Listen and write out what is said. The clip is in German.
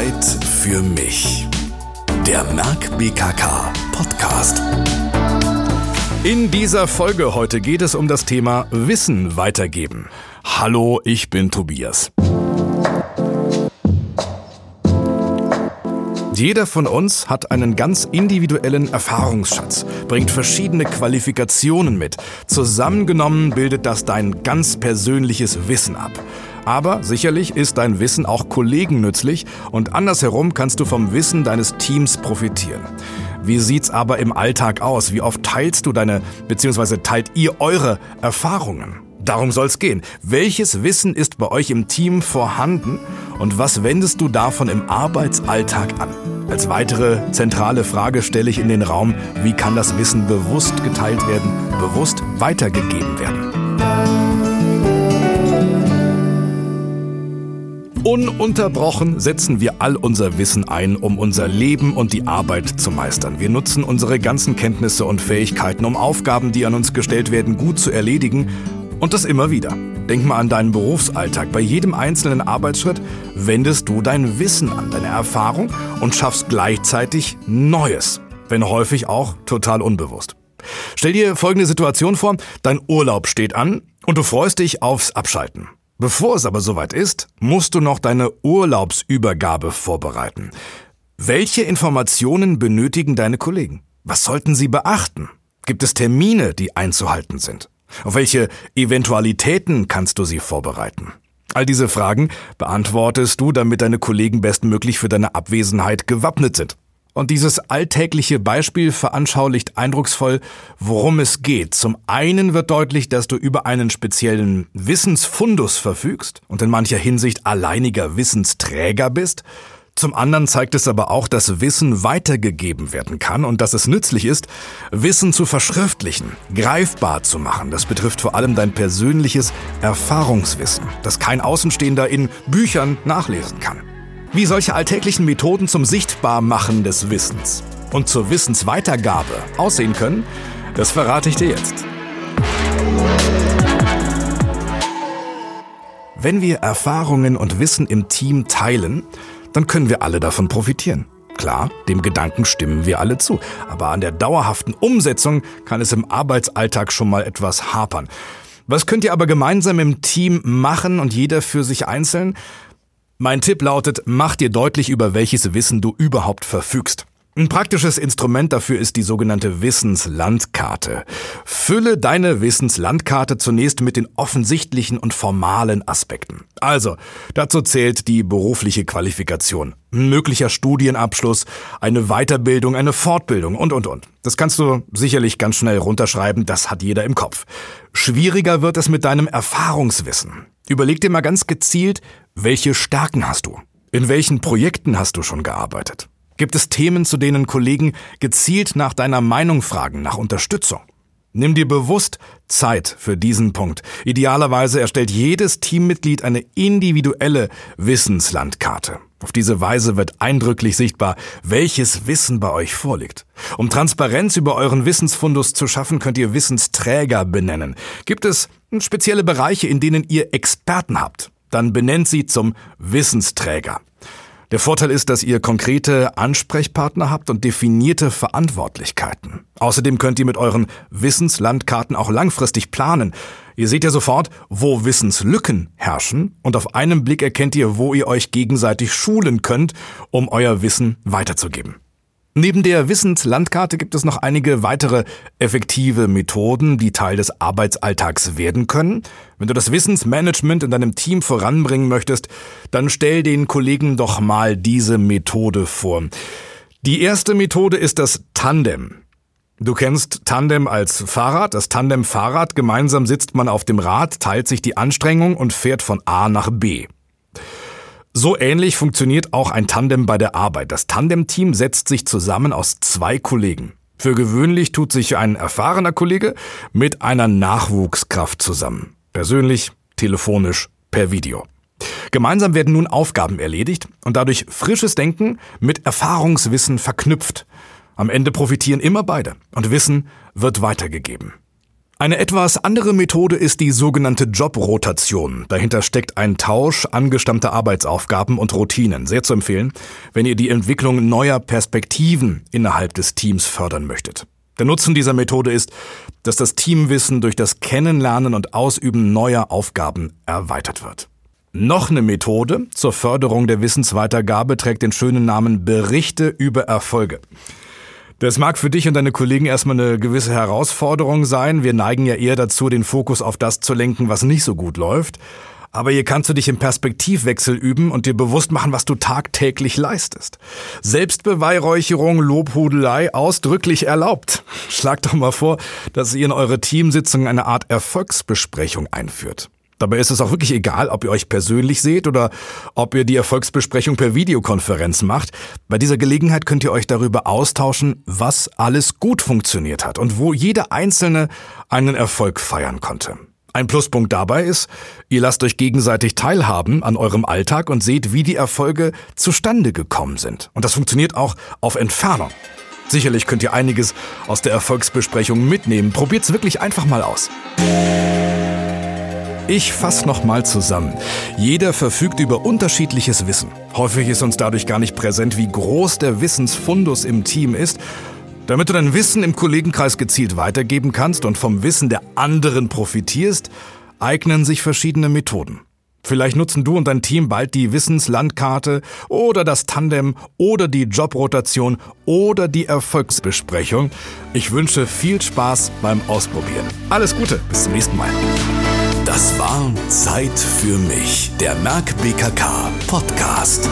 Zeit für mich. Der Merck BKK Podcast. In dieser Folge heute geht es um das Thema Wissen weitergeben. Hallo, ich bin Tobias. Jeder von uns hat einen ganz individuellen Erfahrungsschatz, bringt verschiedene Qualifikationen mit. Zusammengenommen bildet das dein ganz persönliches Wissen ab. Aber sicherlich ist dein Wissen auch Kollegen nützlich und andersherum kannst du vom Wissen deines Teams profitieren. Wie sieht's aber im Alltag aus? Wie oft teilst du deine bzw. teilt ihr eure Erfahrungen? Darum soll's gehen. Welches Wissen ist bei euch im Team vorhanden und was wendest du davon im Arbeitsalltag an? Als weitere zentrale Frage stelle ich in den Raum, wie kann das Wissen bewusst geteilt werden, bewusst weitergegeben werden? Ununterbrochen setzen wir all unser Wissen ein, um unser Leben und die Arbeit zu meistern. Wir nutzen unsere ganzen Kenntnisse und Fähigkeiten, um Aufgaben, die an uns gestellt werden, gut zu erledigen und das immer wieder. Denk mal an deinen Berufsalltag. Bei jedem einzelnen Arbeitsschritt wendest du dein Wissen an, deine Erfahrung und schaffst gleichzeitig Neues, wenn häufig auch total unbewusst. Stell dir folgende Situation vor, dein Urlaub steht an und du freust dich aufs Abschalten. Bevor es aber soweit ist, musst du noch deine Urlaubsübergabe vorbereiten. Welche Informationen benötigen deine Kollegen? Was sollten sie beachten? Gibt es Termine, die einzuhalten sind? Auf welche Eventualitäten kannst du sie vorbereiten? All diese Fragen beantwortest du, damit deine Kollegen bestmöglich für deine Abwesenheit gewappnet sind. Und dieses alltägliche Beispiel veranschaulicht eindrucksvoll, worum es geht. Zum einen wird deutlich, dass du über einen speziellen Wissensfundus verfügst und in mancher Hinsicht alleiniger Wissensträger bist. Zum anderen zeigt es aber auch, dass Wissen weitergegeben werden kann und dass es nützlich ist, Wissen zu verschriftlichen, greifbar zu machen. Das betrifft vor allem dein persönliches Erfahrungswissen, das kein Außenstehender in Büchern nachlesen kann. Wie solche alltäglichen Methoden zum Sichtbarmachen des Wissens und zur Wissensweitergabe aussehen können, das verrate ich dir jetzt. Wenn wir Erfahrungen und Wissen im Team teilen, dann können wir alle davon profitieren. Klar, dem Gedanken stimmen wir alle zu, aber an der dauerhaften Umsetzung kann es im Arbeitsalltag schon mal etwas hapern. Was könnt ihr aber gemeinsam im Team machen und jeder für sich einzeln? Mein Tipp lautet, mach dir deutlich, über welches Wissen du überhaupt verfügst. Ein praktisches Instrument dafür ist die sogenannte Wissenslandkarte. Fülle deine Wissenslandkarte zunächst mit den offensichtlichen und formalen Aspekten. Also, dazu zählt die berufliche Qualifikation, ein möglicher Studienabschluss, eine Weiterbildung, eine Fortbildung und, und, und. Das kannst du sicherlich ganz schnell runterschreiben, das hat jeder im Kopf. Schwieriger wird es mit deinem Erfahrungswissen. Überleg dir mal ganz gezielt, welche Stärken hast du? In welchen Projekten hast du schon gearbeitet? Gibt es Themen, zu denen Kollegen gezielt nach deiner Meinung fragen, nach Unterstützung? Nimm dir bewusst Zeit für diesen Punkt. Idealerweise erstellt jedes Teammitglied eine individuelle Wissenslandkarte. Auf diese Weise wird eindrücklich sichtbar, welches Wissen bei euch vorliegt. Um Transparenz über euren Wissensfundus zu schaffen, könnt ihr Wissensträger benennen. Gibt es spezielle Bereiche, in denen ihr Experten habt? Dann benennt sie zum Wissensträger. Der Vorteil ist, dass ihr konkrete Ansprechpartner habt und definierte Verantwortlichkeiten. Außerdem könnt ihr mit euren Wissenslandkarten auch langfristig planen. Ihr seht ja sofort, wo Wissenslücken herrschen und auf einen Blick erkennt ihr, wo ihr euch gegenseitig schulen könnt, um euer Wissen weiterzugeben. Neben der Wissenslandkarte gibt es noch einige weitere effektive Methoden, die Teil des Arbeitsalltags werden können. Wenn du das Wissensmanagement in deinem Team voranbringen möchtest, dann stell den Kollegen doch mal diese Methode vor. Die erste Methode ist das Tandem. Du kennst Tandem als Fahrrad, das Tandem-Fahrrad. Gemeinsam sitzt man auf dem Rad, teilt sich die Anstrengung und fährt von A nach B. So ähnlich funktioniert auch ein Tandem bei der Arbeit. Das Tandem-Team setzt sich zusammen aus zwei Kollegen. Für gewöhnlich tut sich ein erfahrener Kollege mit einer Nachwuchskraft zusammen. Persönlich, telefonisch, per Video. Gemeinsam werden nun Aufgaben erledigt und dadurch frisches Denken mit Erfahrungswissen verknüpft. Am Ende profitieren immer beide und Wissen wird weitergegeben. Eine etwas andere Methode ist die sogenannte Jobrotation. Dahinter steckt ein Tausch angestammter Arbeitsaufgaben und Routinen. Sehr zu empfehlen, wenn ihr die Entwicklung neuer Perspektiven innerhalb des Teams fördern möchtet. Der Nutzen dieser Methode ist, dass das Teamwissen durch das Kennenlernen und Ausüben neuer Aufgaben erweitert wird. Noch eine Methode zur Förderung der Wissensweitergabe trägt den schönen Namen Berichte über Erfolge. Das mag für dich und deine Kollegen erstmal eine gewisse Herausforderung sein. Wir neigen ja eher dazu, den Fokus auf das zu lenken, was nicht so gut läuft. Aber hier kannst du dich im Perspektivwechsel üben und dir bewusst machen, was du tagtäglich leistest. Selbstbeweihräucherung, Lobhudelei ausdrücklich erlaubt. Schlag doch mal vor, dass ihr in eure Teamsitzung eine Art Erfolgsbesprechung einführt. Dabei ist es auch wirklich egal, ob ihr euch persönlich seht oder ob ihr die Erfolgsbesprechung per Videokonferenz macht. Bei dieser Gelegenheit könnt ihr euch darüber austauschen, was alles gut funktioniert hat und wo jeder Einzelne einen Erfolg feiern konnte. Ein Pluspunkt dabei ist, ihr lasst euch gegenseitig teilhaben an eurem Alltag und seht, wie die Erfolge zustande gekommen sind. Und das funktioniert auch auf Entfernung. Sicherlich könnt ihr einiges aus der Erfolgsbesprechung mitnehmen. Probiert's wirklich einfach mal aus. Ich fasse nochmal zusammen. Jeder verfügt über unterschiedliches Wissen. Häufig ist uns dadurch gar nicht präsent, wie groß der Wissensfundus im Team ist. Damit du dein Wissen im Kollegenkreis gezielt weitergeben kannst und vom Wissen der anderen profitierst, eignen sich verschiedene Methoden. Vielleicht nutzen du und dein Team bald die Wissenslandkarte oder das Tandem oder die Jobrotation oder die Erfolgsbesprechung. Ich wünsche viel Spaß beim Ausprobieren. Alles Gute, bis zum nächsten Mal. Das war Zeit für mich, der Merck BKK Podcast.